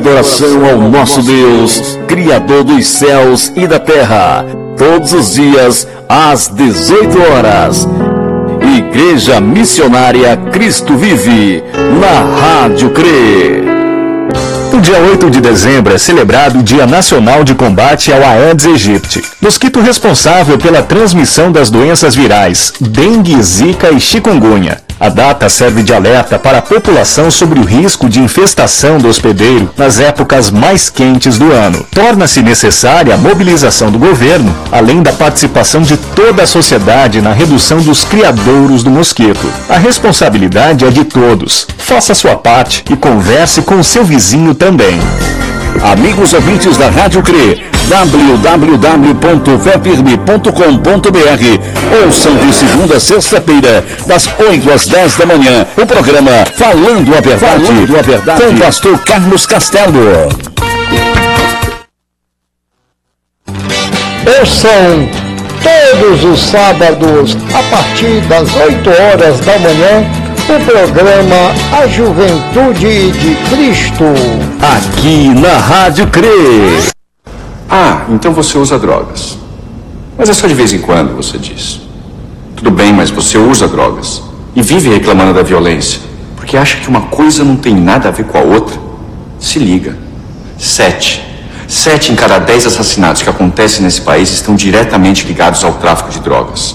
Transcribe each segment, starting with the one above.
adoração ao nosso Deus, Criador dos céus e da terra, todos os dias às 18 horas. Igreja Missionária Cristo Vive, na Rádio CRE. No dia 8 de dezembro é celebrado o Dia Nacional de Combate ao Aedes aegypti, mosquito responsável pela transmissão das doenças virais, dengue, zika e chikungunya. A data serve de alerta para a população sobre o risco de infestação do hospedeiro nas épocas mais quentes do ano. Torna-se necessária a mobilização do governo, além da participação de toda a sociedade na redução dos criadouros do mosquito. A responsabilidade é de todos. Faça sua parte e converse com o seu vizinho também. Amigos ouvintes da Rádio CRE, www.vepirme.com.br Ouçam de segunda a sexta-feira, das 8 às 10 da manhã, o programa Falando a Verdade, Falando a Verdade. com o pastor Carlos Castelo. Ouçam todos os sábados, a partir das 8 horas da manhã, o programa A Juventude de Cristo. Aqui na Rádio CRE. Ah, então você usa drogas. Mas é só de vez em quando, você diz. Tudo bem, mas você usa drogas. E vive reclamando da violência. Porque acha que uma coisa não tem nada a ver com a outra. Se liga. Sete. Sete em cada dez assassinatos que acontecem nesse país estão diretamente ligados ao tráfico de drogas.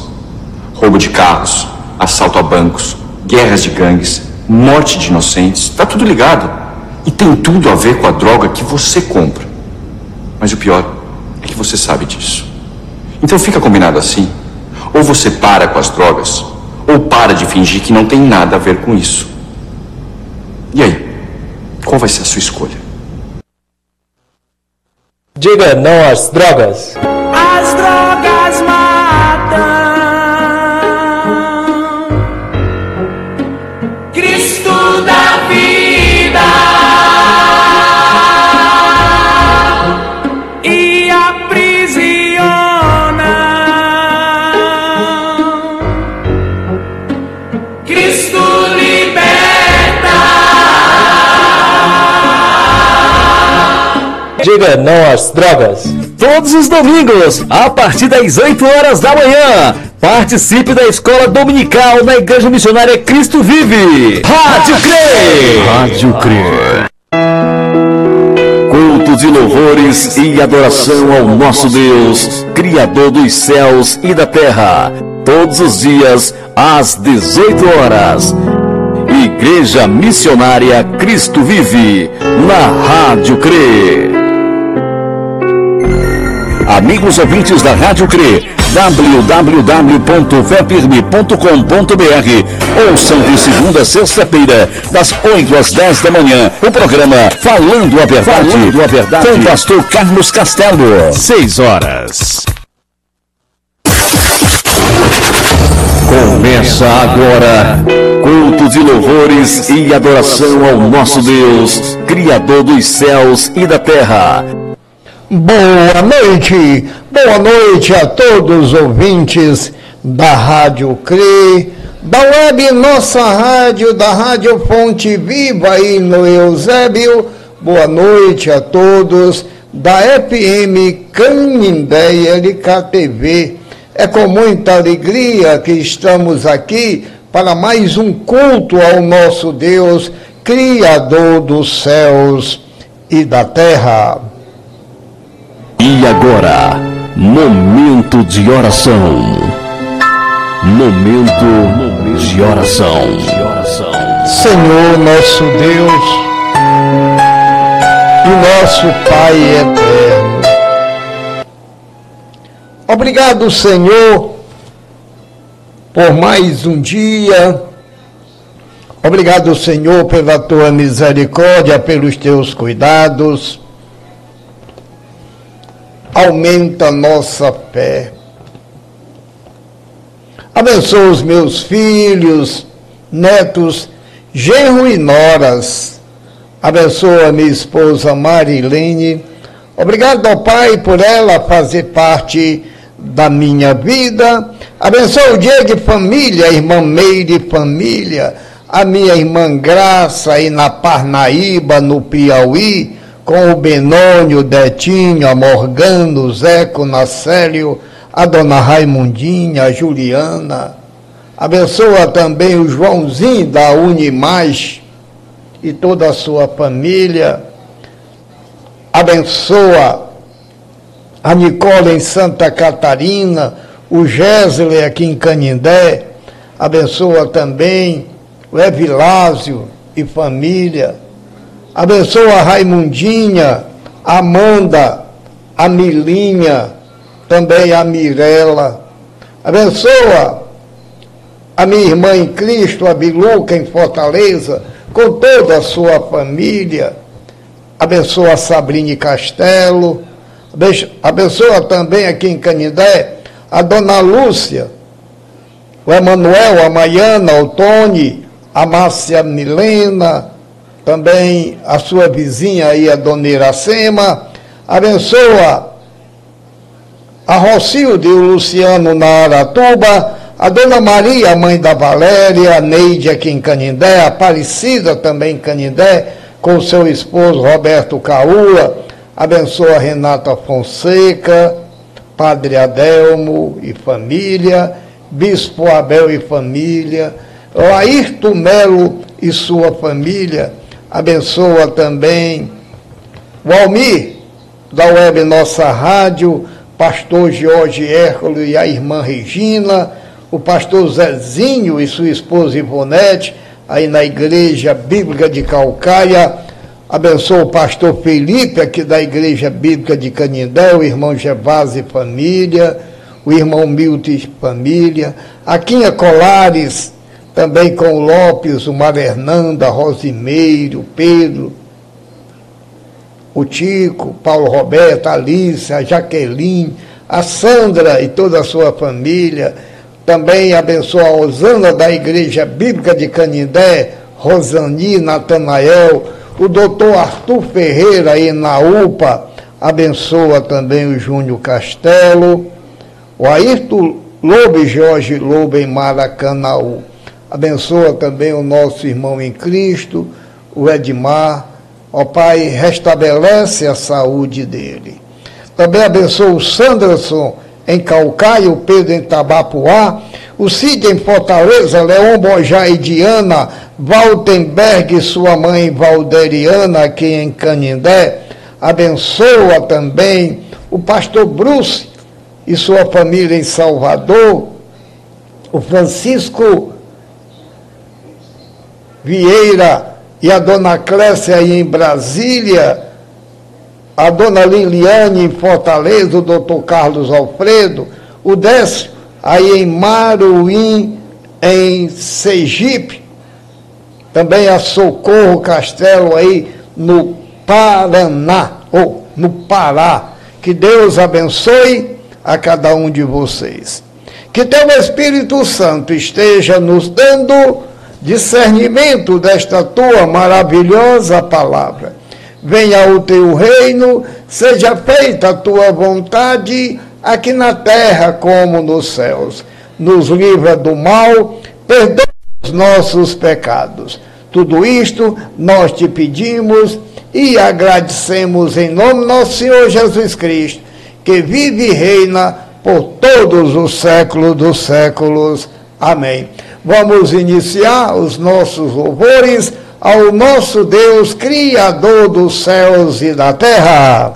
Roubo de carros, assalto a bancos, guerras de gangues, morte de inocentes, tá tudo ligado. E tem tudo a ver com a droga que você compra. Mas o pior é que você sabe disso. Então fica combinado assim. Ou você para com as drogas, ou para de fingir que não tem nada a ver com isso. E aí? Qual vai ser a sua escolha? Diga não às drogas. As drogas Diga não às drogas. Todos os domingos, a partir das 8 horas da manhã. Participe da escola dominical na Igreja Missionária Cristo Vive. Rádio CRE. Rádio CRE. Cultos e louvores e adoração ao nosso Deus, Criador dos céus e da terra. Todos os dias, às 18 horas. Igreja Missionária Cristo Vive, na Rádio CRE. Amigos ouvintes da Rádio CRE, www.vepirme.com.br Ouçam de segunda a sexta-feira, das 8 às 10 da manhã, o programa Falando a Verdade, Falando a Verdade. com o pastor Carlos Castelo. 6 horas. Começa agora, cultos e louvores e adoração ao nosso Deus, Criador dos céus e da terra. Boa noite, boa noite a todos os ouvintes da Rádio CRE, da web Nossa Rádio, da Rádio Fonte Viva aí no Eusébio. Boa noite a todos da FM Canindé LKTV. É com muita alegria que estamos aqui para mais um culto ao nosso Deus, Criador dos céus e da terra. E agora, momento de oração. Momento de oração. Senhor nosso Deus e nosso Pai eterno. Obrigado, Senhor, por mais um dia. Obrigado, Senhor, pela tua misericórdia, pelos teus cuidados. Aumenta nossa fé. Abençoa os meus filhos, netos, genro e noras. Abençoa minha esposa Marilene. Obrigado ao Pai por ela fazer parte da minha vida. Abençoa o dia de família, irmã Meire família, a minha irmã Graça aí na Parnaíba, no Piauí, com o Benônio, Detinho, a Morgano, Zeco, Nacélio, a dona Raimundinha, a Juliana. Abençoa também o Joãozinho da Unimais e toda a sua família. Abençoa a Nicole em Santa Catarina, o Gésley aqui em Canindé. Abençoa também o Evilásio e família. Abençoa a Raimundinha, a Amanda, a Milinha, também a Mirela. Abençoa a minha irmã em Cristo, a Biluca, em Fortaleza, com toda a sua família. Abençoa a Sabrine Castelo. Abençoa também aqui em Canindé a Dona Lúcia, o Emanuel, a Maiana, o Tony, a Márcia Milena, também a sua vizinha aí, a Dona Iracema. Abençoa a Rocilde e o Luciano na Aratuba, a Dona Maria, mãe da Valéria, a Neide aqui em Canindé, a Aparecida também em Canindé, com seu esposo Roberto Caúa, abençoa a Renata Fonseca, Padre Adelmo e família, Bispo Abel e família, Ayrton Melo e sua família, abençoa também o Almir, da Web Nossa Rádio, pastor Jorge Hércules e a irmã Regina, o pastor Zezinho e sua esposa Ivonete, aí na Igreja Bíblica de Calcaia. Abençoa o pastor Felipe, aqui da Igreja Bíblica de Canindé, o irmão Gervásio e família, o irmão Milton e família. Aquinha Colares, também com o Lopes, o Mar Hernanda, Rosimeiro, Pedro, o Tico, Paulo Roberto, a Alice, a Jaqueline, a Sandra e toda a sua família. Também abençoa a Osana da Igreja Bíblica de Canindé, Rosani, Natanael, o doutor Arthur Ferreira aí na UPA, abençoa também o Júnior Castelo, o Ayrton Lobo e Jorge Lobo em Maracanaú. Abençoa também o nosso irmão em Cristo, o Edmar, Ó Pai, restabelece a saúde dele. Também abençoa o Sanderson em Calcaia, o Pedro em Tabapuá, o Cid em Fortaleza, Leon Bojá e Diana, Valtenberg e sua mãe Valderiana aqui em Canindé. Abençoa também o pastor Bruce e sua família em Salvador, o Francisco Vieira e a dona Clécia aí em Brasília, a dona Liliane em Fortaleza, o doutor Carlos Alfredo, o Décio aí em Maruim, em Sergipe, também a Socorro Castelo aí no Paraná, ou no Pará. Que Deus abençoe a cada um de vocês. Que teu Espírito Santo esteja nos dando discernimento desta tua maravilhosa palavra. Venha o teu reino, seja feita a tua vontade, aqui na terra como nos céus. Nos livra do mal, perdoa os nossos pecados. Tudo isto nós te pedimos e agradecemos em nome do nosso Senhor Jesus Cristo, que vive e reina por todos os séculos dos séculos. Amém. Vamos iniciar os nossos louvores ao nosso Deus, Criador dos céus e da terra.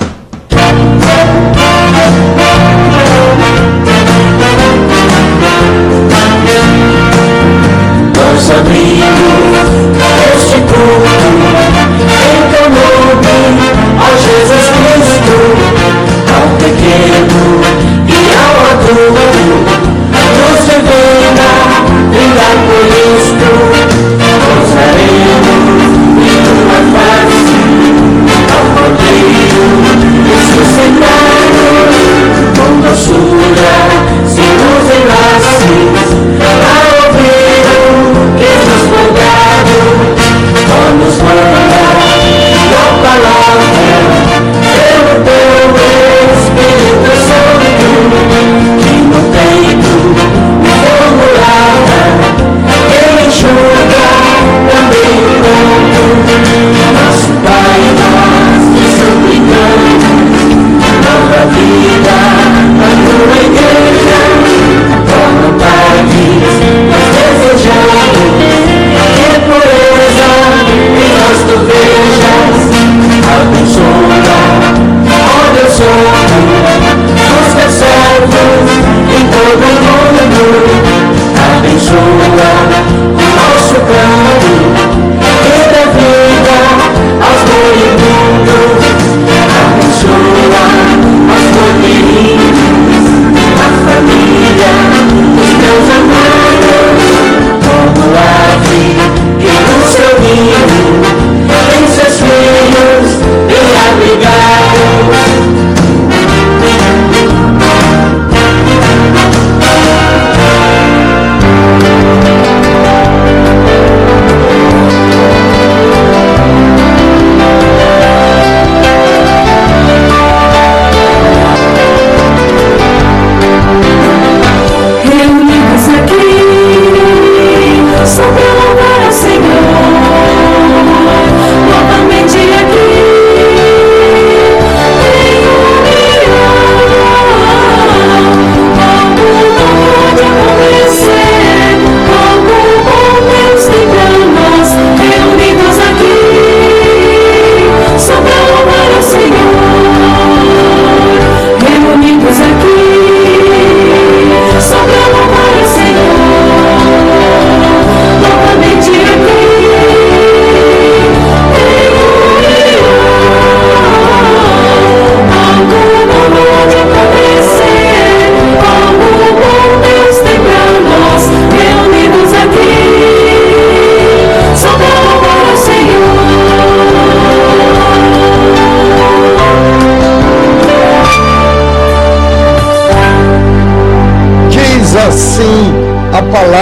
Nós abrimos este culto em teu nome, ó Jesus Cristo, ao pequeno e ao adulto, nos revela Vida por isto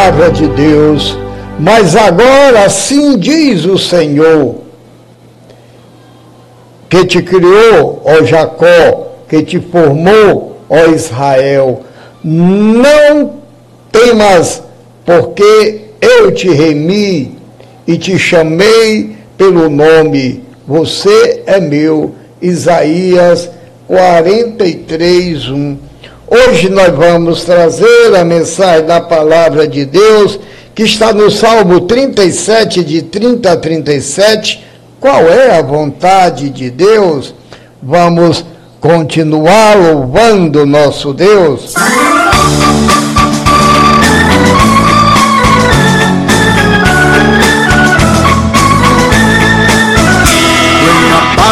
palavra de Deus. Mas agora assim diz o Senhor, que te criou, ó Jacó, que te formou, ó Israel. Não temas, porque eu te remi e te chamei pelo nome. Você é meu. Isaías 43, 1. Hoje nós vamos trazer a mensagem da palavra de Deus, que está no Salmo 37, de 30 a 37. Qual é a vontade de Deus? Vamos continuar louvando nosso Deus.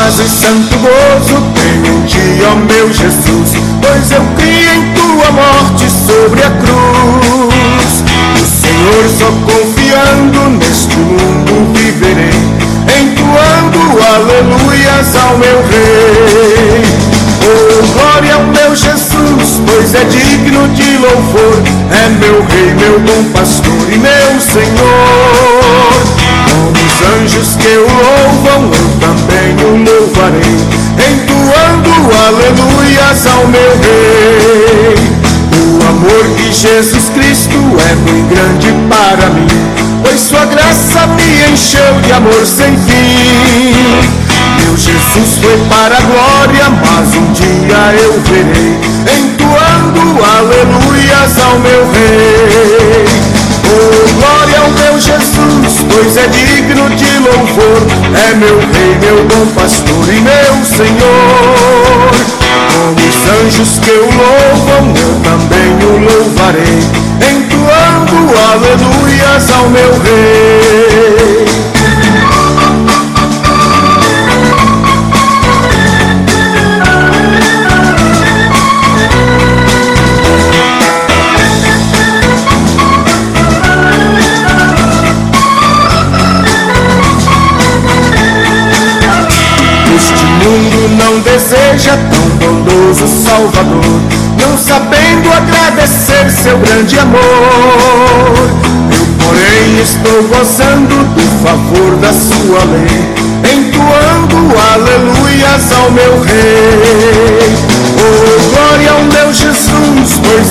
paz e santo gozo meu Jesus, pois eu criei em tua morte sobre a cruz. O Senhor só confiando neste mundo viverei, entoando aleluias ao meu rei. Oh, glória ao meu Jesus, pois é digno de louvor, é meu rei, meu bom pastor e meu Senhor. Com os anjos que o louvam, eu também o louvarei, entoando aleluias ao meu rei. O amor de Jesus Cristo é muito grande para mim, pois sua graça me encheu de amor sem fim. Meu Jesus foi para a glória, mas um dia eu verei, entoando aleluias ao meu rei. Oh, glória ao meu Jesus, pois é digno de louvor. É meu rei, meu bom pastor e meu Senhor. Com os anjos que o louvam, eu também o louvarei, entoando aleluias ao meu rei.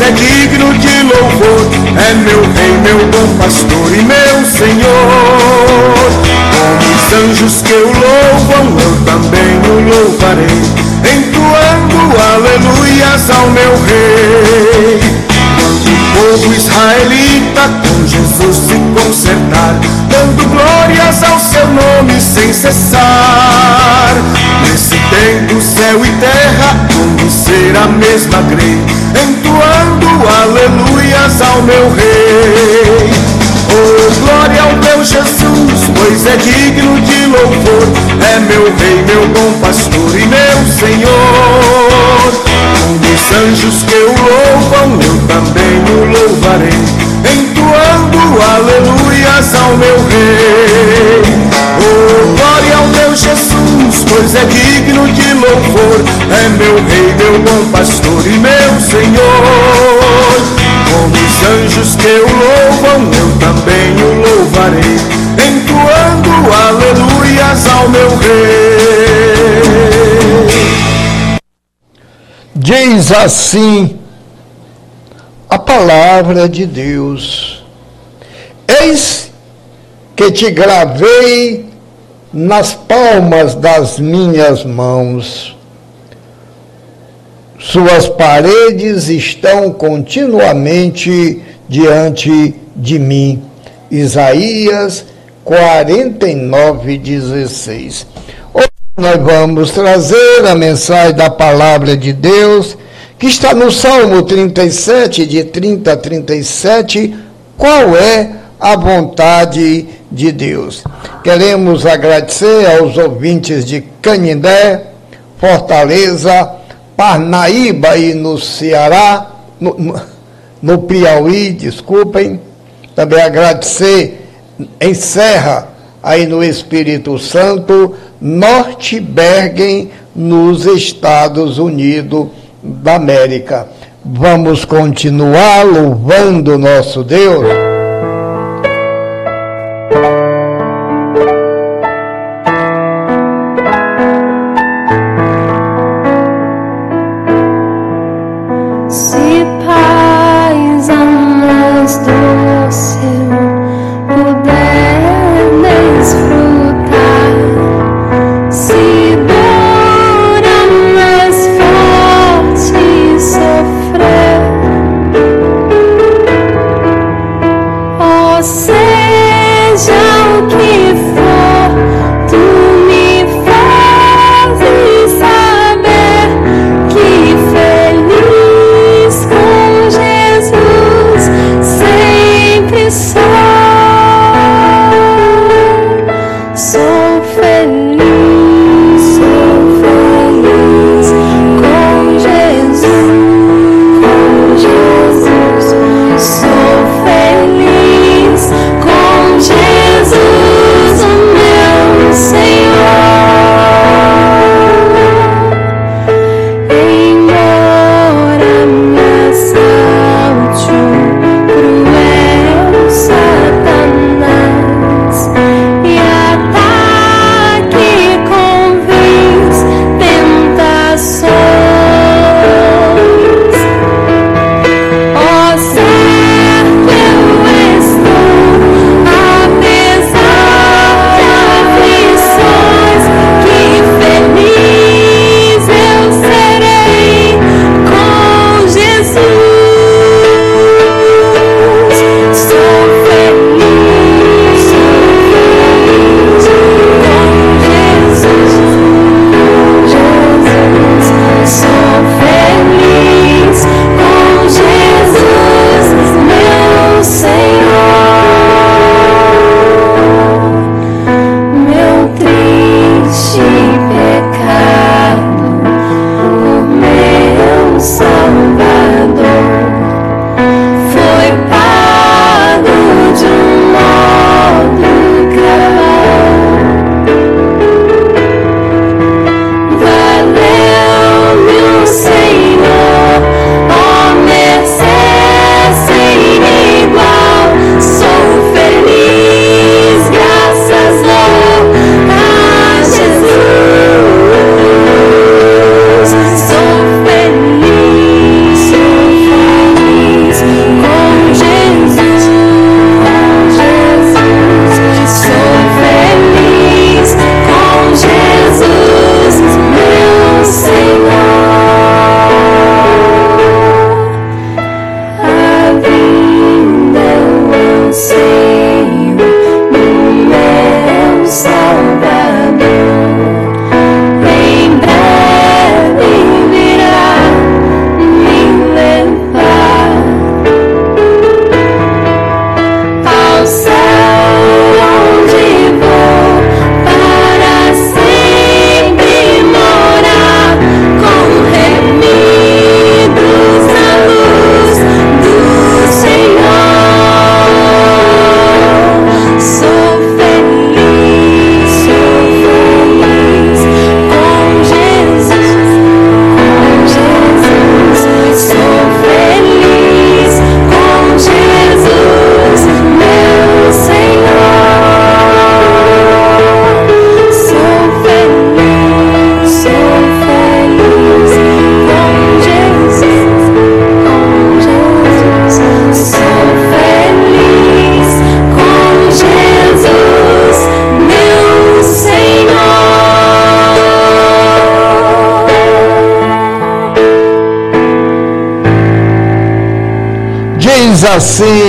É digno de louvor, é meu rei, meu bom pastor e meu Senhor. Os anjos que o louvam, eu também o louvarei, entoando aleluias ao meu rei. Quando o povo israelita com Jesus se consertar, dando glórias ao seu nome sem cessar. Nesse tempo, céu e terra vão ser a mesma grei, aleluias ao meu rei. Oh, glória ao meu Jesus, pois é digno de louvor. É meu rei, meu bom pastor e meu Senhor. Com os anjos que o louvam, eu também o louvarei, entoando aleluias ao meu rei. Jesus, pois é digno de louvor. É meu rei, meu bom pastor e meu Senhor. Com os anjos que o louvam, eu também o louvarei, entoando aleluias ao meu rei. Diz assim a palavra de Deus: Eis que te gravei nas palmas das minhas mãos suas paredes estão continuamente diante de mim. Isaías 49, 16. Hoje nós vamos trazer a mensagem da palavra de Deus, que está no Salmo 37, de 30 a 37. Qual é a vontade de Deus? Queremos agradecer aos ouvintes de Canindé, Fortaleza, Parnaíba e no Ceará, no, no, no Piauí, desculpem. Também agradecer em Serra, aí no Espírito Santo, Norte Bergen, nos Estados Unidos da América. Vamos continuar louvando nosso Deus.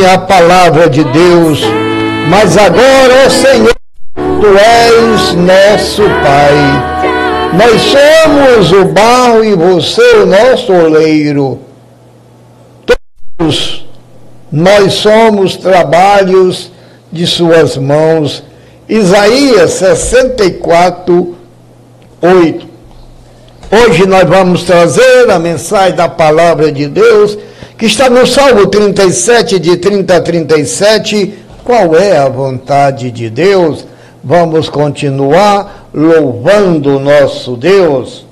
Assim a palavra de Deus. Mas agora, Senhor, Tu és nosso Pai. Nós somos o barro e você o nosso oleiro. Todos nós somos trabalhos de suas mãos. Isaías 64, 8. Hoje nós vamos trazer a mensagem da palavra de Deus que está no Salmo 37, de 30 a 37. Qual é a vontade de Deus? Vamos continuar louvando o nosso Deus.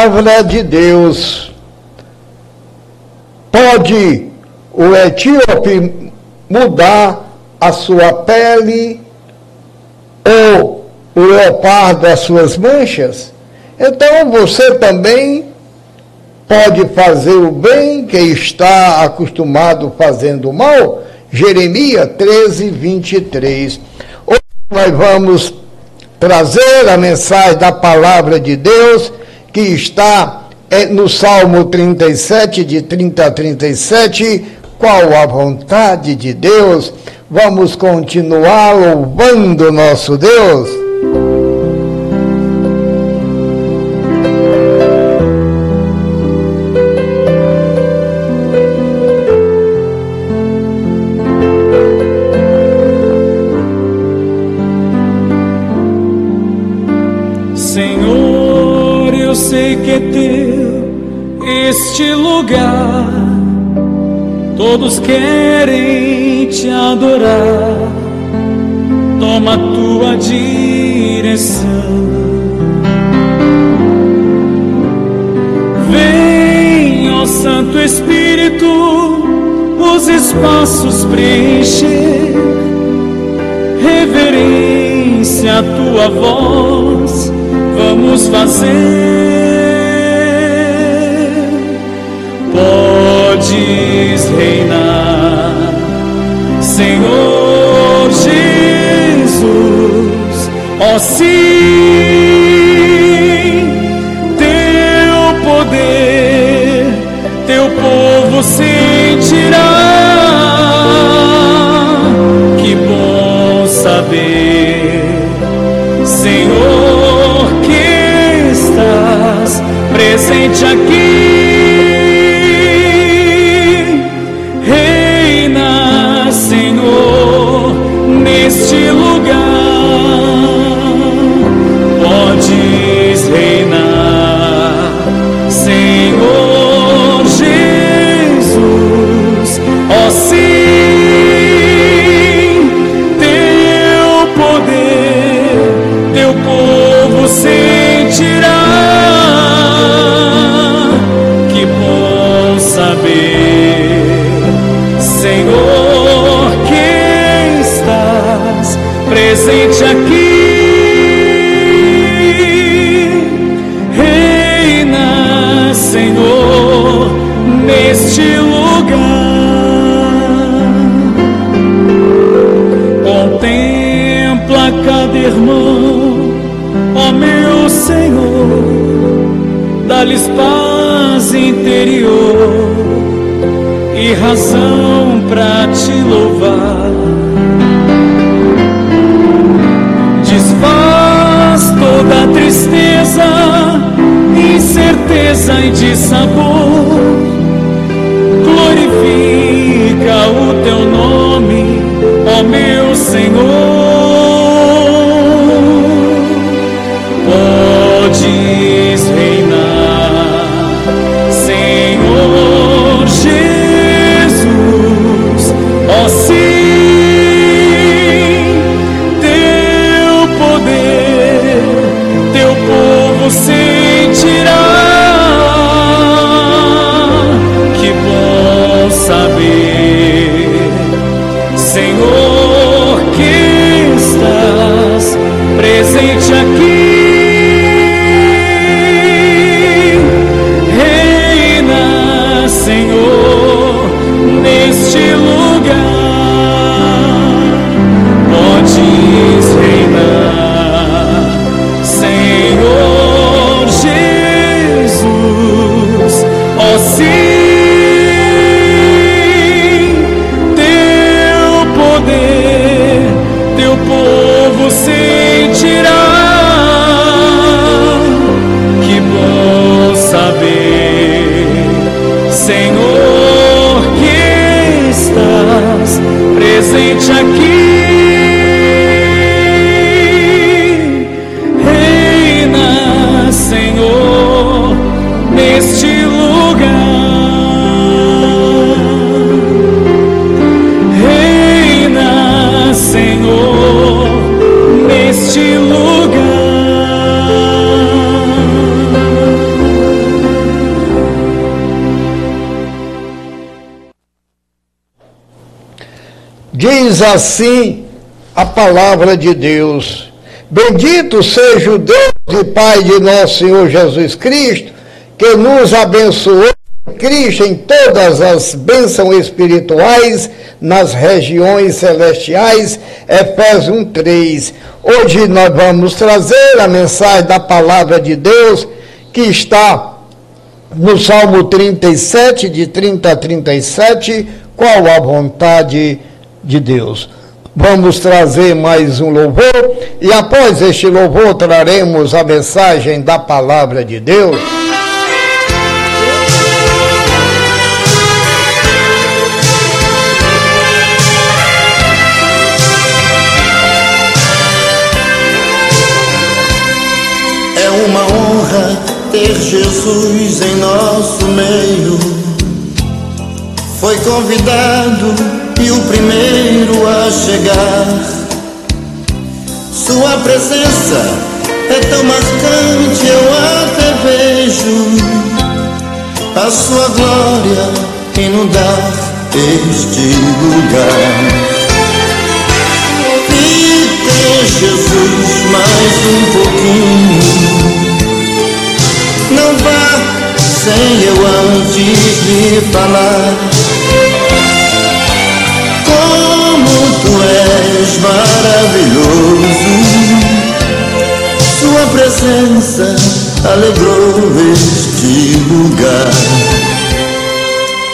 Palavra de Deus. Pode o etíope mudar a sua pele ou o leopardo as suas manchas? Então você também pode fazer o bem que está acostumado fazendo o mal? Jeremias 13, 23. Hoje nós vamos trazer a mensagem da palavra de Deus que está é, no Salmo 37, de 30 a 37. Qual a vontade de Deus? Vamos continuar louvando nosso Deus. Todos querem te adorar. Toma tua direção. Vem, ó Santo Espírito, os espaços preencher. Reverência a tua voz, vamos fazer podes reinar, Senhor Jesus, ó oh, sim, de sabor. Assim a palavra de Deus. Bendito seja o Deus e Pai de nosso Senhor Jesus Cristo, que nos abençoou Cristo em todas as bênçãos espirituais nas regiões celestiais, Efésios 3. Hoje nós vamos trazer a mensagem da palavra de Deus que está no Salmo 37, de 30 a 37, qual a vontade de Deus. Vamos trazer mais um louvor e após este louvor traremos a mensagem da palavra de Deus. É uma honra ter Jesus em nosso meio. Foi convidado e o primeiro a chegar. Sua presença é tão marcante, eu até vejo a sua glória inundar este lugar. Ter Jesus mais um pouquinho não vá sem eu antes lhe falar alegrou este lugar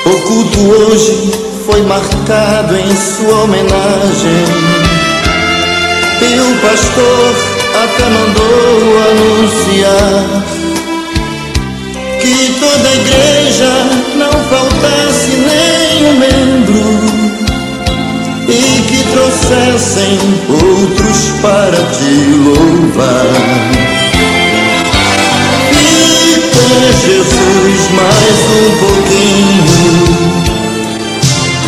O culto hoje foi marcado em sua homenagem E o pastor até mandou anunciar que toda a igreja não faltasse nenhum membro e que trouxessem outros para te louvar. Jesus mais um pouquinho,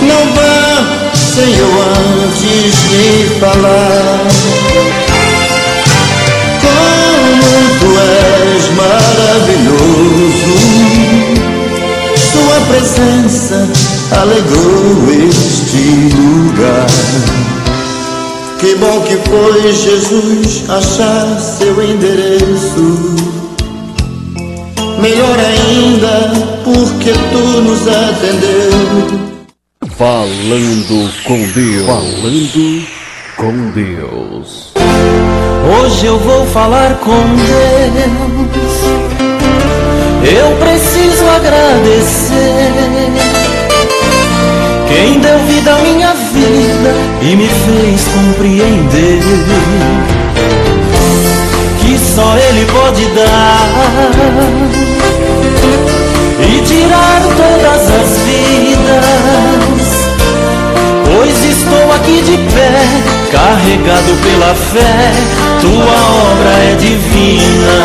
não vá eu antes lhe falar tu és maravilhoso. Sua presença alegrou este lugar. Que bom que foi Jesus achar seu endereço. Melhor ainda, porque tu nos atendeu. Falando com Deus. Falando com Deus. Hoje eu vou falar com Deus. Eu preciso agradecer. Quem deu vida à minha vida e me fez compreender só Ele pode dar e tirar todas as vidas. Pois estou aqui de pé, carregado pela fé, tua obra é divina.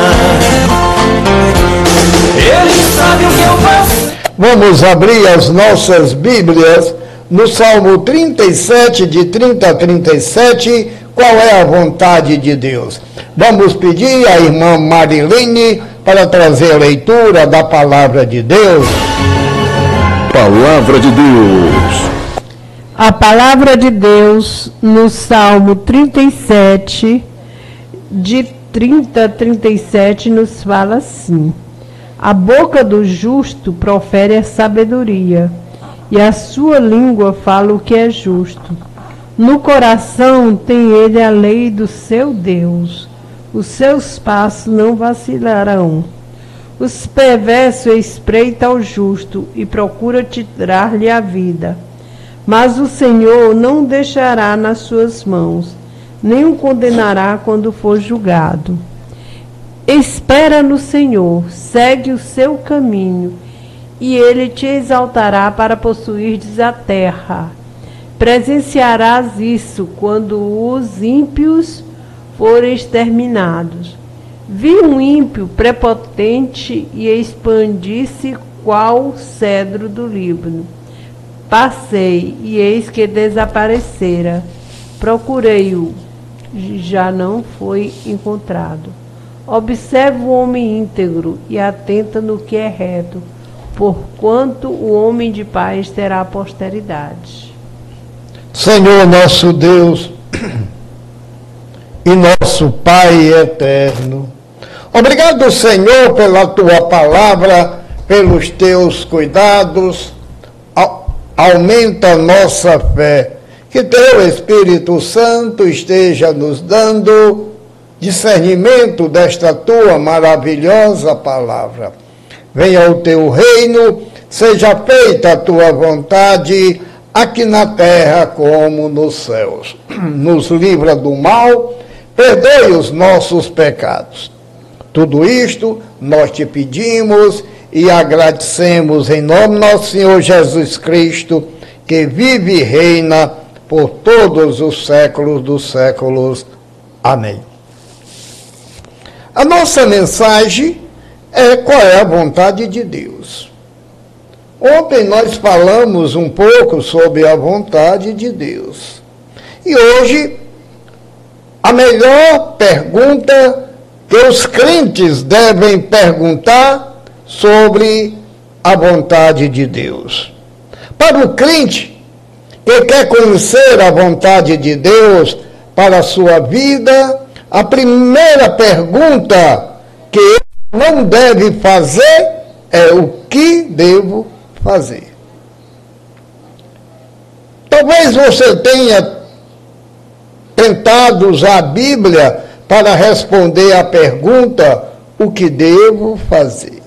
Ele sabe o que eu faço. Vamos abrir as nossas Bíblias no Salmo 37, de 30 a 37. Qual é a vontade de Deus? Vamos pedir à irmã Marilene para trazer a leitura da palavra de Deus. Palavra de Deus. A palavra de Deus no Salmo 37, de 30 a 37, nos fala assim: A boca do justo profere a sabedoria, e a sua língua fala o que é justo. No coração tem ele a lei do seu Deus, os seus passos não vacilarão. Os perversos espreitam ao justo e procura tirar-lhe a vida mas o Senhor não deixará nas suas mãos, nem o condenará quando for julgado. Espera no Senhor, segue o seu caminho, e ele te exaltará para possuirdes a terra. Presenciarás isso quando os ímpios forem exterminados. Vi um ímpio prepotente e expandir-se qual cedro do Líbano Passei, e eis que desaparecera. Procurei-o, já não foi encontrado. Observa o homem íntegro e atenta no que é reto, porquanto o homem de paz terá posteridade. Senhor nosso Deus e nosso Pai eterno. Obrigado, Senhor, pela tua palavra, pelos teus cuidados. Aumenta nossa fé. Que teu Espírito Santo esteja nos dando discernimento desta tua maravilhosa palavra. Venha o teu reino, seja feita a tua vontade aqui na terra como nos céus. Nos livra do mal, perdoe os nossos pecados. Tudo isto nós te pedimos e agradecemos em nome do nosso Senhor Jesus Cristo, que vive e reina por todos os séculos dos séculos. Amém. A nossa mensagem é qual é a vontade de Deus. Ontem nós falamos um pouco sobre a vontade de Deus. E hoje, a melhor pergunta que os crentes devem perguntar sobre a vontade de Deus. Para o crente que quer conhecer a vontade de Deus para a sua vida, a primeira pergunta que não deve fazer é o que devo fazer. Talvez você tenha tentado usar a Bíblia para responder à pergunta: o que devo fazer?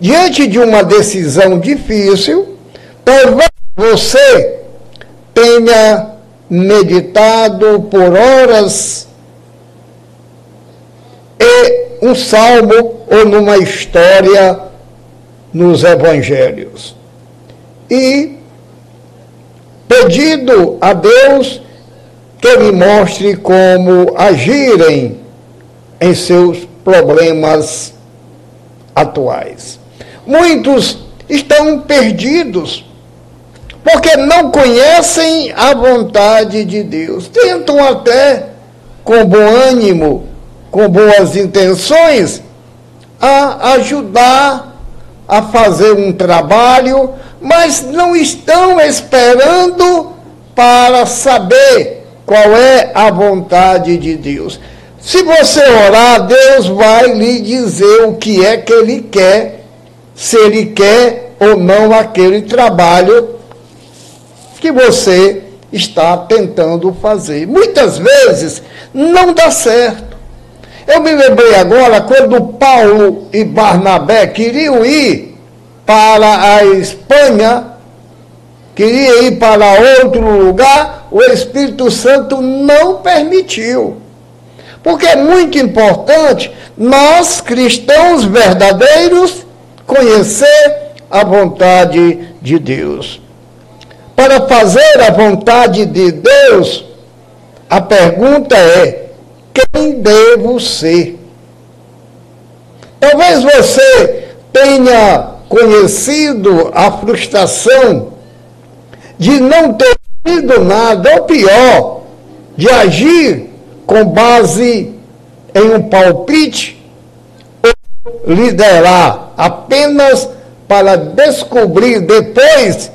Diante de uma decisão difícil, talvez você tenha meditado por horas e um salmo ou numa história nos evangelhos. E pedido a Deus que lhe mostre como agirem em seus problemas atuais. Muitos estão perdidos porque não conhecem a vontade de Deus. Tentam até, com bom ânimo, com boas intenções, a ajudar a fazer um trabalho, mas não estão esperando para saber qual é a vontade de Deus. Se você orar, Deus vai lhe dizer o que é que Ele quer, se Ele quer ou não aquele trabalho que você está tentando fazer. Muitas vezes não dá certo. Eu me lembrei agora quando Paulo e Barnabé queriam ir para a Espanha, queriam ir para outro lugar, o Espírito Santo não permitiu. Porque é muito importante nós, cristãos verdadeiros, conhecer a vontade de Deus. Para fazer a vontade de Deus, a pergunta é: quem devo ser. Talvez você tenha conhecido a frustração de não ter sido nada, ou pior, de agir com base em um palpite ou liderar apenas para descobrir depois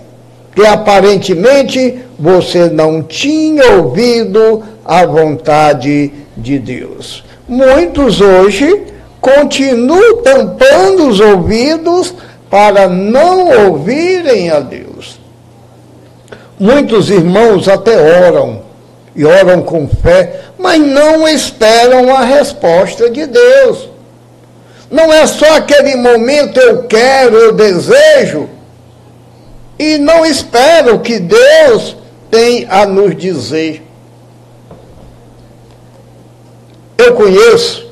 que aparentemente você não tinha ouvido a vontade de Deus. Muitos hoje continuam tampando os ouvidos para não ouvirem a Deus. Muitos irmãos até oram, e oram com fé, mas não esperam a resposta de Deus. Não é só aquele momento eu quero, eu desejo, e não espero que Deus tem a nos dizer. Eu conheço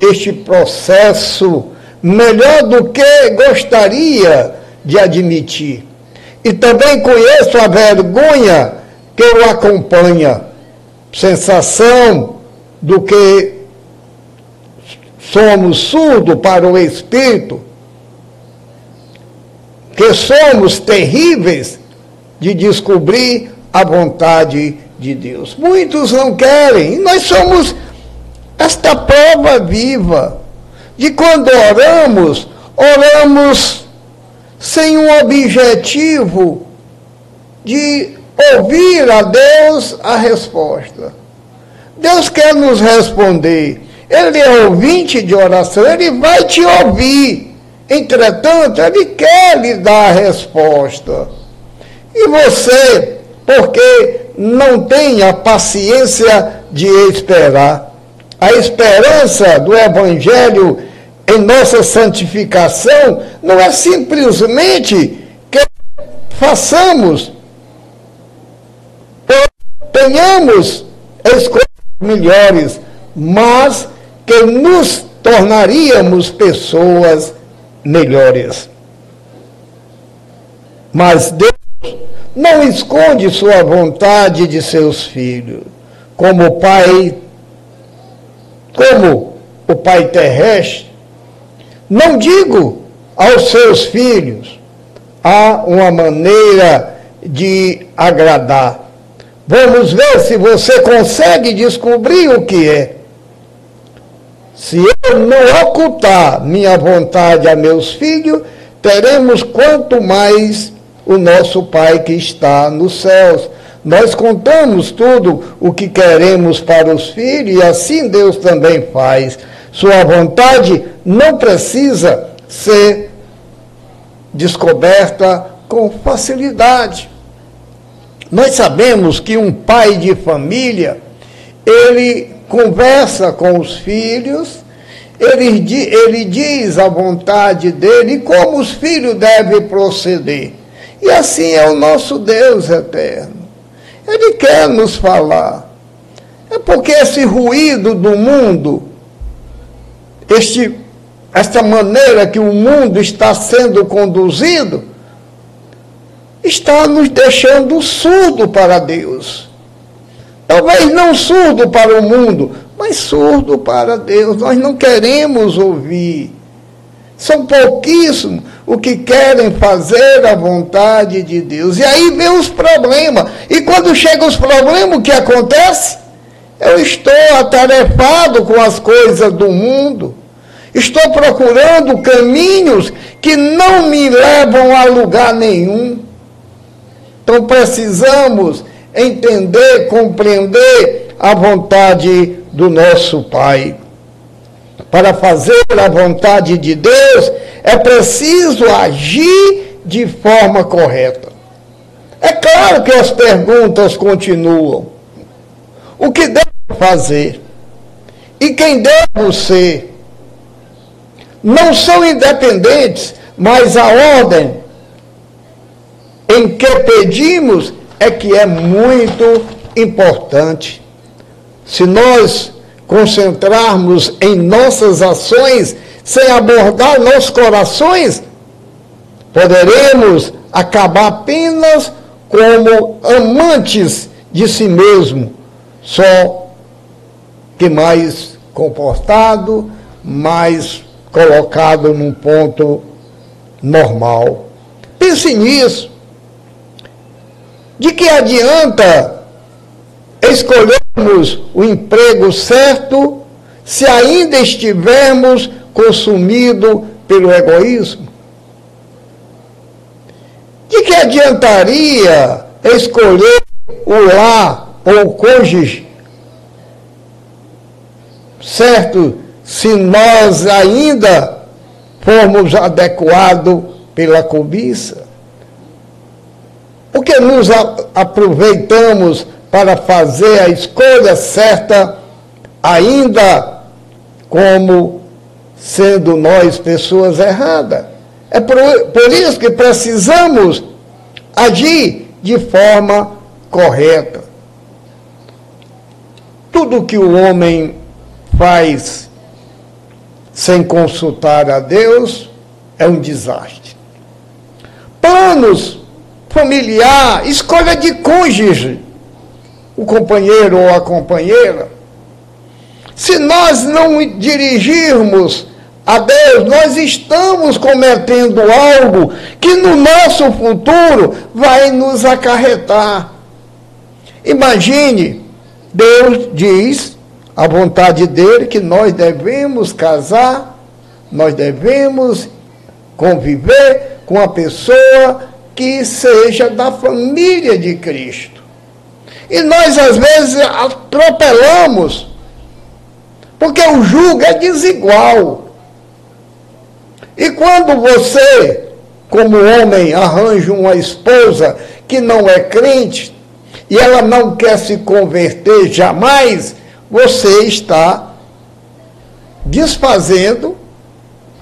este processo melhor do que gostaria de admitir. E também conheço a vergonha que o acompanha, sensação do que somos surdos para o espírito, que somos terríveis de descobrir a vontade de Deus. Muitos não querem, nós somos esta prova viva de quando oramos, oramos sem um objetivo de ouvir a Deus a resposta. Deus quer nos responder. Ele é ouvinte de oração, ele vai te ouvir. Entretanto, ele quer lhe dar a resposta. E você, porque não tem a paciência de esperar. A esperança do Evangelho em nossa santificação não é simplesmente que façamos, tenhamos escolhas melhores, mas que nos tornaríamos pessoas melhores. Mas Deus não esconde sua vontade de seus filhos, como o Pai, como o Pai terrestre. Não digo aos seus filhos, há uma maneira de agradar. Vamos ver se você consegue descobrir o que é. Se eu não ocultar minha vontade a meus filhos, teremos quanto mais o nosso Pai que está nos céus. Nós contamos tudo o que queremos para os filhos e assim Deus também faz. Sua vontade não precisa ser descoberta com facilidade. Nós sabemos que um pai de família, ele conversa com os filhos, ele, ele diz a vontade dele e como os filhos devem proceder. E assim é o nosso Deus eterno. Ele quer nos falar. É porque esse ruído do mundo, este, esta maneira que o mundo está sendo conduzido, está nos deixando surdo para Deus. Talvez não surdo para o mundo, mas surdo para Deus. Nós não queremos ouvir. São pouquíssimos o que querem fazer a vontade de Deus. E aí vem os problemas. E quando chegam os problemas, o que acontece? Eu estou atarefado com as coisas do mundo. Estou procurando caminhos que não me levam a lugar nenhum. Então precisamos entender, compreender a vontade do nosso Pai. Para fazer a vontade de Deus, é preciso agir de forma correta. É claro que as perguntas continuam. O que devo fazer? E quem devo ser? Não são independentes, mas a ordem em que pedimos é que é muito importante. Se nós concentrarmos em nossas ações sem abordar nossos corações, poderemos acabar apenas como amantes de si mesmo, só que mais comportado, mais colocado num ponto normal. Pense nisso. De que adianta escolhermos o emprego certo se ainda estivermos consumidos pelo egoísmo? De que adiantaria escolher o lar ou o cônjuge certo se nós ainda formos adequados pela cobiça? Porque nos aproveitamos para fazer a escolha certa, ainda como sendo nós pessoas erradas. É por, por isso que precisamos agir de forma correta. Tudo que o homem faz sem consultar a Deus é um desastre. Planos familiar, escolha de cônjuge, o companheiro ou a companheira. Se nós não dirigirmos a Deus, nós estamos cometendo algo que no nosso futuro vai nos acarretar. Imagine, Deus diz, a vontade dele, que nós devemos casar, nós devemos conviver com a pessoa que seja da família de Cristo. E nós, às vezes, atropelamos, porque o julgo é desigual. E quando você, como homem, arranja uma esposa que não é crente, e ela não quer se converter jamais, você está desfazendo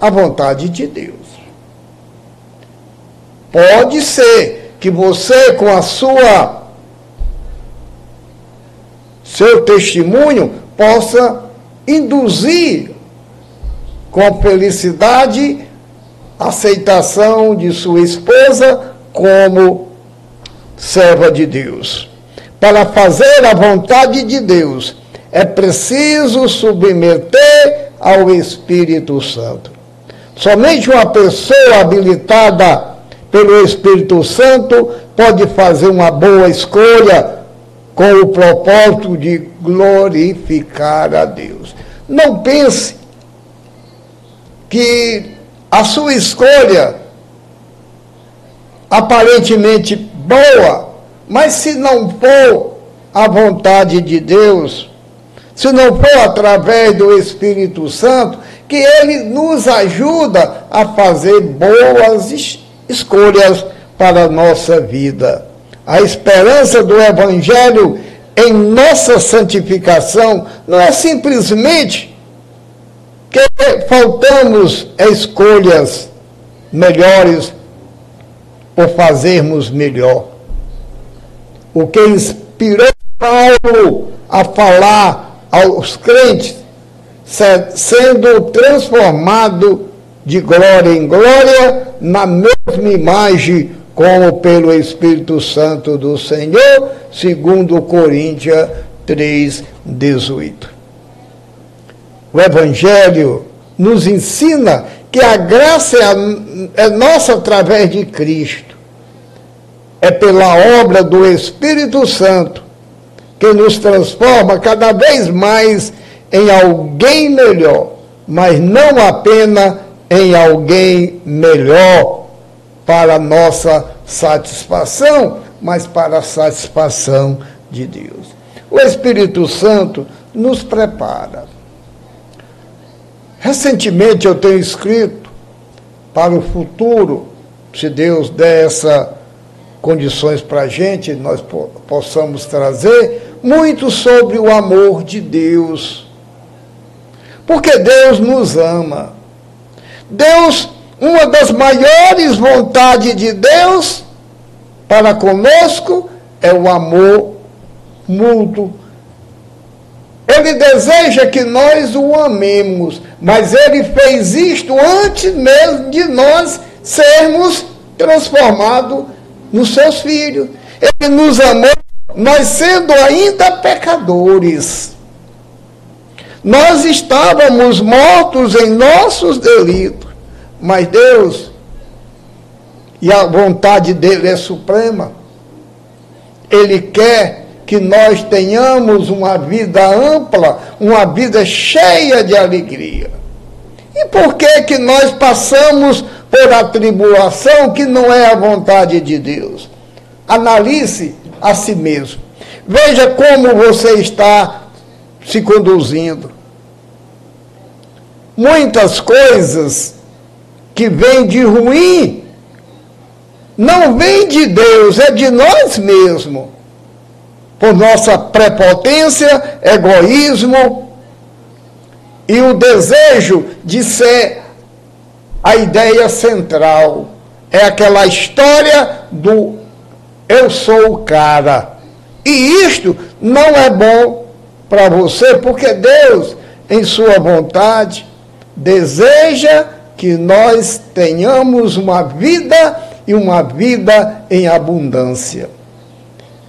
a vontade de Deus. Pode ser que você, com a sua seu testemunho, possa induzir com felicidade a aceitação de sua esposa como serva de Deus. Para fazer a vontade de Deus, é preciso submeter ao Espírito Santo. Somente uma pessoa habilitada pelo Espírito Santo pode fazer uma boa escolha com o propósito de glorificar a Deus. Não pense que a sua escolha aparentemente boa, mas se não for a vontade de Deus, se não for através do Espírito Santo, que ele nos ajuda a fazer boas escolhas para a nossa vida. A esperança do Evangelho em nossa santificação não é simplesmente que faltamos escolhas melhores por fazermos melhor. O que inspirou Paulo a falar aos crentes, sendo transformado de glória em glória, na mesma imagem, como pelo Espírito Santo do Senhor, segundo Coríntios 3, 18. O Evangelho nos ensina que a graça é, é nossa através de Cristo. É pela obra do Espírito Santo que nos transforma cada vez mais em alguém melhor, mas não apenas em alguém melhor para nossa satisfação, mas para a satisfação de Deus. O Espírito Santo nos prepara. Recentemente eu tenho escrito para o futuro, se Deus der essas condições para a gente, nós possamos trazer muito sobre o amor de Deus. Porque Deus nos ama. Deus, uma das maiores vontades de Deus para conosco é o amor mútuo. Ele deseja que nós o amemos, mas ele fez isto antes mesmo de nós sermos transformados nos seus filhos. Ele nos amou nós sendo ainda pecadores. Nós estávamos mortos em nossos delitos, mas Deus, e a vontade dele é suprema, ele quer que nós tenhamos uma vida ampla, uma vida cheia de alegria. E por que que nós passamos por a tribulação que não é a vontade de Deus? Analise a si mesmo. Veja como você está se conduzindo. Muitas coisas que vêm de ruim não vêm de Deus, é de nós mesmos. Por nossa prepotência, egoísmo e o desejo de ser a ideia central. É aquela história do eu sou o cara. E isto não é bom para você, porque Deus, em sua vontade, deseja que nós tenhamos uma vida e uma vida em abundância.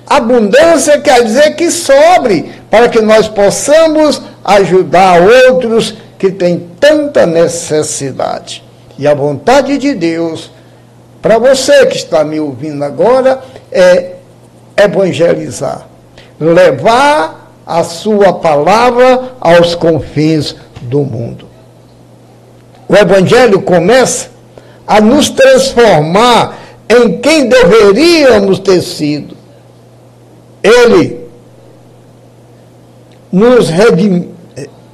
Abundância quer dizer que sobre, para que nós possamos ajudar outros que têm tanta necessidade. E a vontade de Deus, para você que está me ouvindo agora, é evangelizar, levar a sua palavra aos confins do mundo. O evangelho começa a nos transformar em quem deveríamos ter sido. Ele nos redime,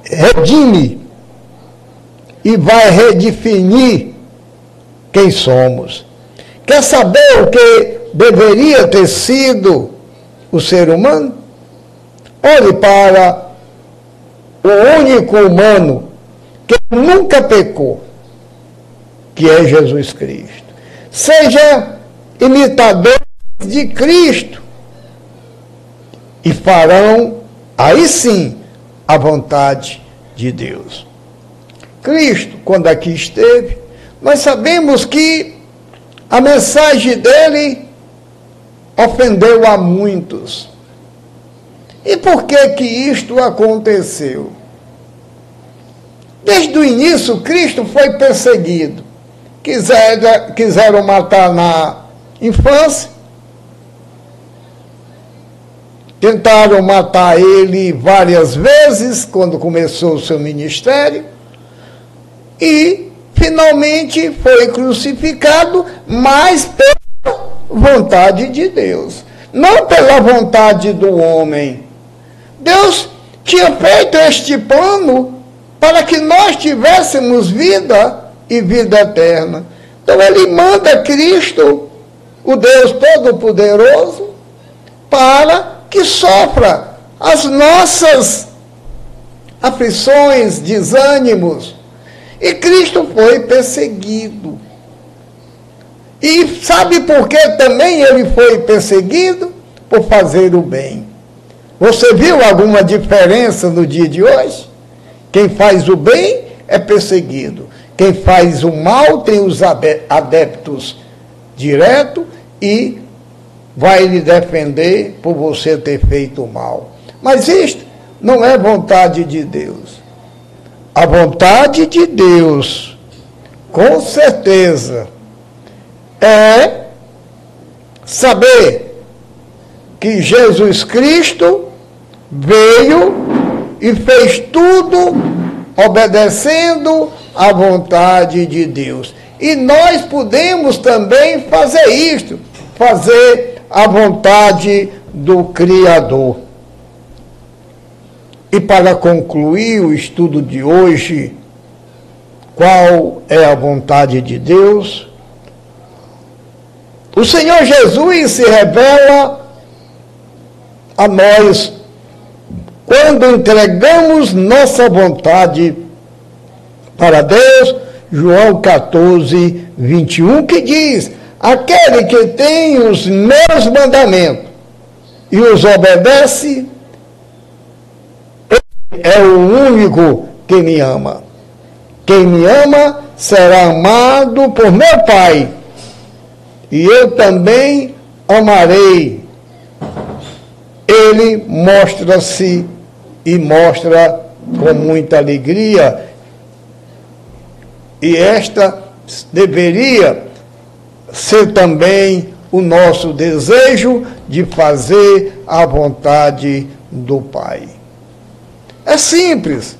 redime e vai redefinir quem somos. Quer saber o que deveria ter sido o ser humano? Olhe para o único humano que nunca pecou, que é Jesus Cristo. Seja imitador de Cristo e farão, aí sim, a vontade de Deus. Cristo, quando aqui esteve, nós sabemos que a mensagem dele ofendeu a muitos. E por que que isto aconteceu? Desde o início, Cristo foi perseguido. Quiser, quiseram matar na infância, tentaram matar ele várias vezes quando começou o seu ministério e finalmente foi crucificado, mas pela vontade de Deus, não pela vontade do homem. Deus tinha feito este plano para que nós tivéssemos vida e vida eterna. Então ele manda Cristo, o Deus Todo-Poderoso, para que sofra as nossas aflições, desânimos. E Cristo foi perseguido. E sabe por que também ele foi perseguido? Por fazer o bem. Você viu alguma diferença no dia de hoje? Quem faz o bem é perseguido. Quem faz o mal tem os adeptos direto e vai lhe defender por você ter feito o mal. Mas isto não é vontade de Deus. A vontade de Deus, com certeza, é saber que Jesus Cristo veio e fez tudo obedecendo à vontade de Deus. E nós podemos também fazer isto, fazer a vontade do Criador. E para concluir o estudo de hoje, qual é a vontade de Deus? O Senhor Jesus se revela a nós quando entregamos nossa vontade para Deus, João 14, 21, que diz: Aquele que tem os meus mandamentos e os obedece, é o único que me ama. Quem me ama será amado por meu Pai, e eu também amarei. Ele mostra-se e mostra com muita alegria, e esta deveria ser também o nosso desejo de fazer a vontade do Pai. É simples.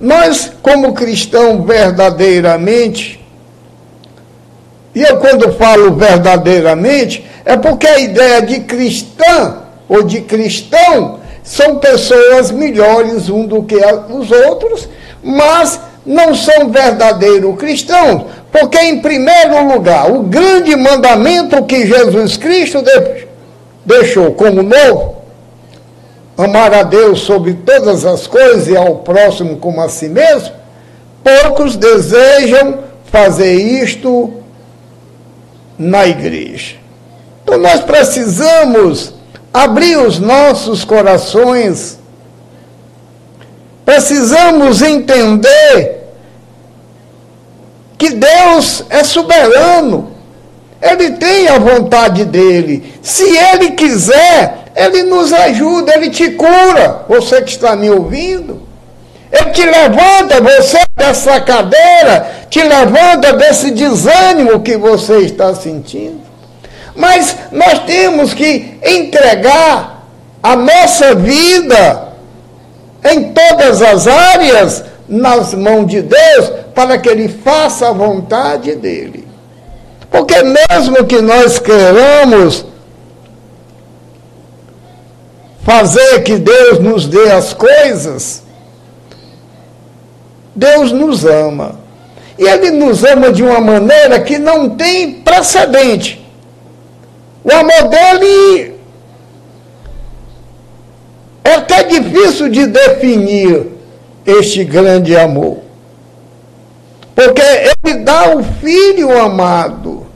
Nós, como cristão verdadeiramente, e eu quando falo verdadeiramente, é porque a ideia de cristã ou de cristão são pessoas melhores um do que os outros, mas não são verdadeiros cristãos, porque, em primeiro lugar, o grande mandamento que Jesus Cristo deixou como novo, amar a Deus sobre todas as coisas e ao próximo como a si mesmo, poucos desejam fazer isto na igreja. Então, nós precisamos abrir os nossos corações, precisamos entender que Deus é soberano. Ele tem a vontade dele. Se ele quiser, ele nos ajuda, ele te cura. Você que está me ouvindo. Ele te levanta, você dessa cadeira, te levanta desse desânimo que você está sentindo. Mas nós temos que entregar a nossa vida em todas as áreas nas mãos de Deus para que Ele faça a vontade dele. Porque mesmo que nós queiramos fazer que Deus nos dê as coisas, Deus nos ama. E Ele nos ama de uma maneira que não tem precedente. O amor dele é até difícil de definir este grande amor. Porque ele dá o filho amado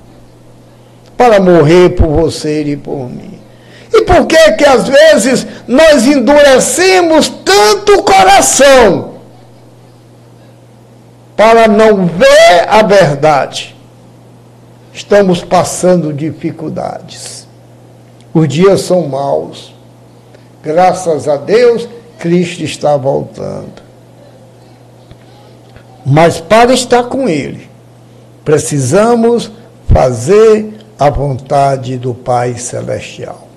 para morrer por você e por mim. E por que que às vezes nós endurecemos tanto o coração para não ver a verdade? Estamos passando dificuldades. Os dias são maus. Graças a Deus, Cristo está voltando. Mas para estar com Ele, precisamos fazer a vontade do Pai Celestial.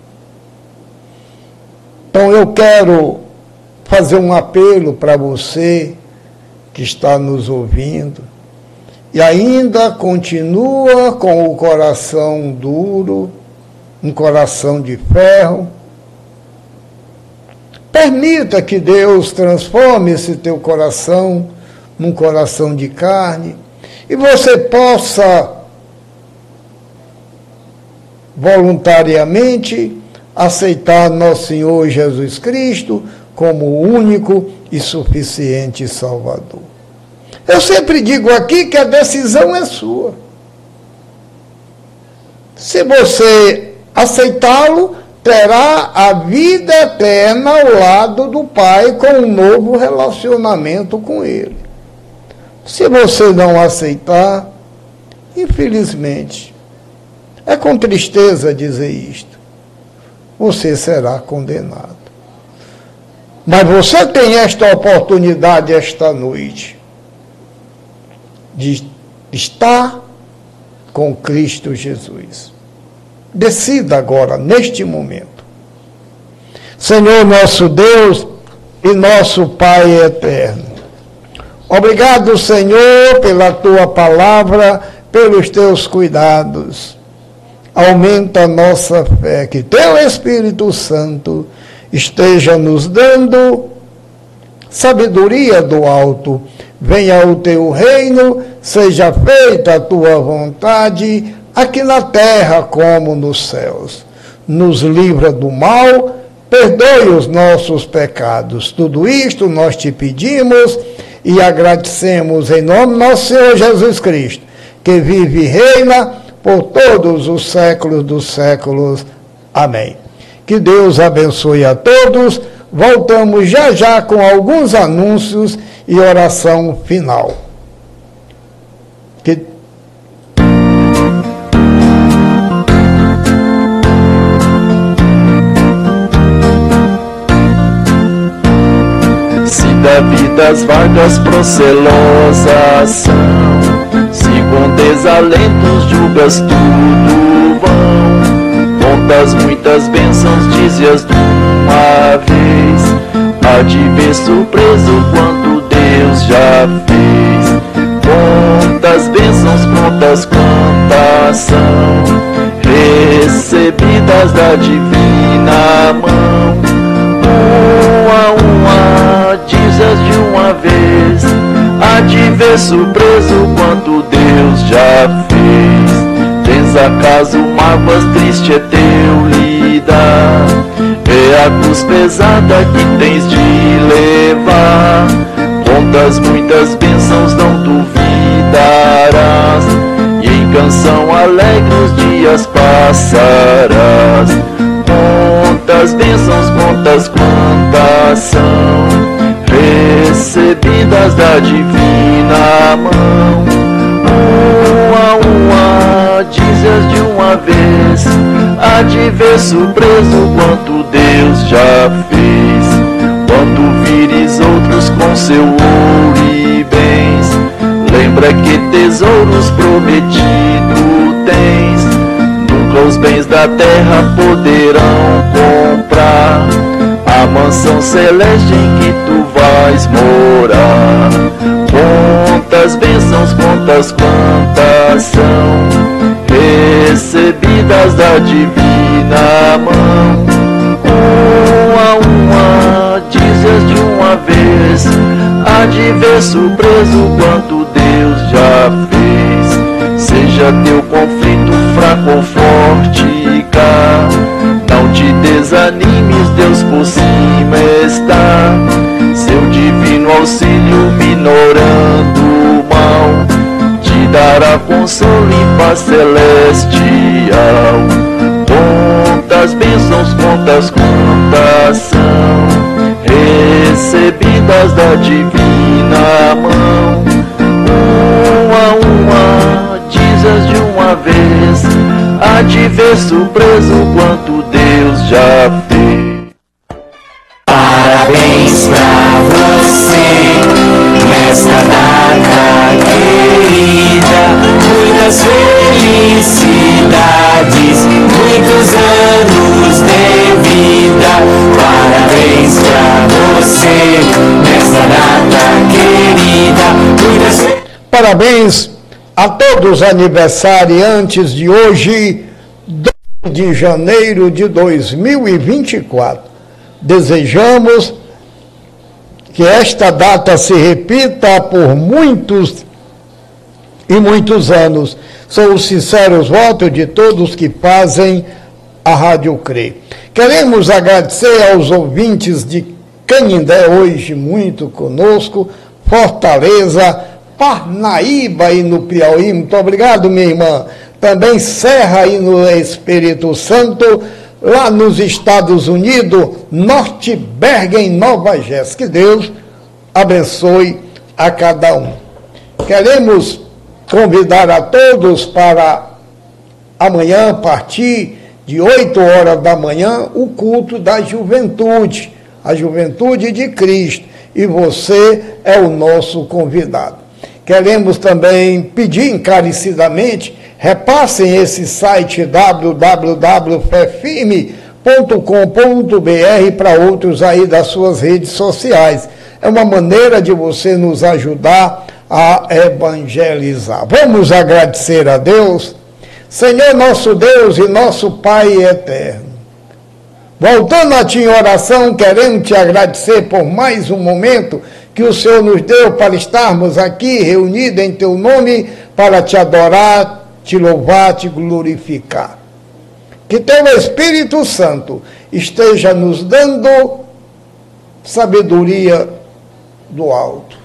Então eu quero fazer um apelo para você que está nos ouvindo e ainda continua com o coração duro, um coração de ferro, Permita que Deus transforme esse teu coração num coração de carne e você possa voluntariamente aceitar nosso Senhor Jesus Cristo como único e suficiente Salvador. Eu sempre digo aqui que a decisão é sua. Se você aceitá-lo, terá a vida eterna ao lado do Pai com um novo relacionamento com Ele. Se você não aceitar, infelizmente, é com tristeza dizer isto, você será condenado. Mas você tem esta oportunidade esta noite de estar com Cristo Jesus. Decida agora, neste momento. Senhor nosso Deus e nosso Pai eterno. Obrigado, Senhor, pela tua palavra, pelos teus cuidados. Aumenta a nossa fé, que teu Espírito Santo esteja nos dando sabedoria do alto. Venha o teu reino, seja feita a tua vontade aqui na terra como nos céus. Nos livra do mal, perdoe os nossos pecados. Tudo isto nós te pedimos e agradecemos em nome do nosso Senhor Jesus Cristo, que vive e reina por todos os séculos dos séculos. Amém. Que Deus abençoe a todos. Voltamos já já com alguns anúncios e oração final. Que da vida as vagas procelosas são. Se com desalentos julgas tudo vão. Contas muitas bênçãos, dizias de uma vez Há de ver surpreso quanto Deus já fez. Quantas bênçãos, quantas quantas são Recebidas da divina mão. Uma a uma dizes de uma vez Há de ver surpreso quanto Deus já fez Tens acaso mágoas, triste é teu lidar É a cruz pesada que tens de levar. Contas muitas bênçãos não duvidarás. E em canção alegre os dias passarás. Quantas bênçãos, quantas quantas são recebidas da divina mão. Uma a uma, dizes de uma vez, há de ver surpreso quanto Deus já fez. Quando vires outros com seu ouro e bens, lembra que tesouros prometido tens. Nunca os bens da terra poderão comprar a mansão celeste em que tu vais morar. Quantas bênçãos, quantas quantas são recebidas da divina mão. Um a uma, dizes de uma vez, há de ver surpreso quanto Deus já fez. Seja teu conflito fraco ou forte, cá. Não te desanimes, Deus por cima está. Seu divino auxílio minorando dará consolo e paz celestial. Quantas bênçãos, quantas contas são recebidas da divina mão. Uma a uma, dizes de uma vez, há de ver surpreso quanto Deus já fez. Parabéns a todos os aniversariantes de hoje, 2 de janeiro de 2024. Desejamos que esta data se repita por muitos e muitos anos. São os sinceros votos de todos que fazem a Rádio CRE. Queremos agradecer aos ouvintes de Canindé hoje muito conosco, Fortaleza, Parnaíba e no Piauí. Muito obrigado, minha irmã. Também Serra e no Espírito Santo lá nos Estados Unidos, Norte Bergen, Nova Jéssica. Que Deus abençoe a cada um. Queremos convidar a todos para amanhã, a partir de 8 horas da manhã, o culto da juventude, a juventude de Cristo. E você é o nosso convidado. Queremos também pedir encarecidamente Repassem esse site www.fefirme.com.br para outros aí das suas redes sociais. É uma maneira de você nos ajudar a evangelizar. Vamos agradecer a Deus. Senhor nosso Deus e nosso Pai eterno. Voltando a ti em oração, querendo te agradecer por mais um momento que o Senhor nos deu para estarmos aqui reunidos em teu nome para te adorar, te louvar, te glorificar. Que teu Espírito Santo esteja nos dando sabedoria do alto.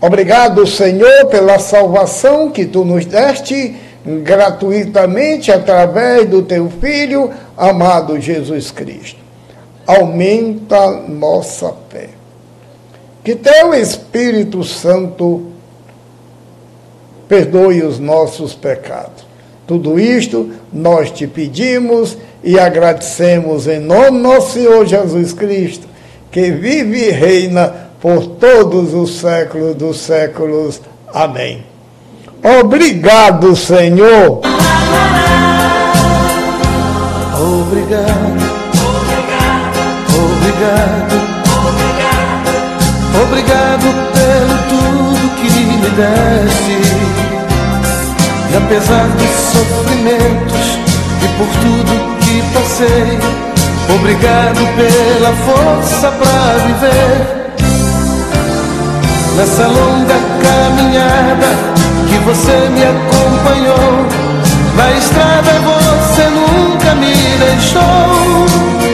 Obrigado, Senhor, pela salvação que tu nos deste gratuitamente através do teu Filho amado Jesus Cristo. Aumenta nossa fé. Que teu Espírito Santo perdoe os nossos pecados. Tudo isto nós te pedimos e agradecemos em nome nosso Senhor Jesus Cristo, que vive e reina por todos os séculos dos séculos. Amém. Obrigado, Senhor. Obrigado. Obrigado. Obrigado. Obrigado pelo tudo que me deste apesar dos sofrimentos e por tudo que passei, obrigado pela força para viver. Nessa longa caminhada que você me acompanhou, na estrada você nunca me deixou.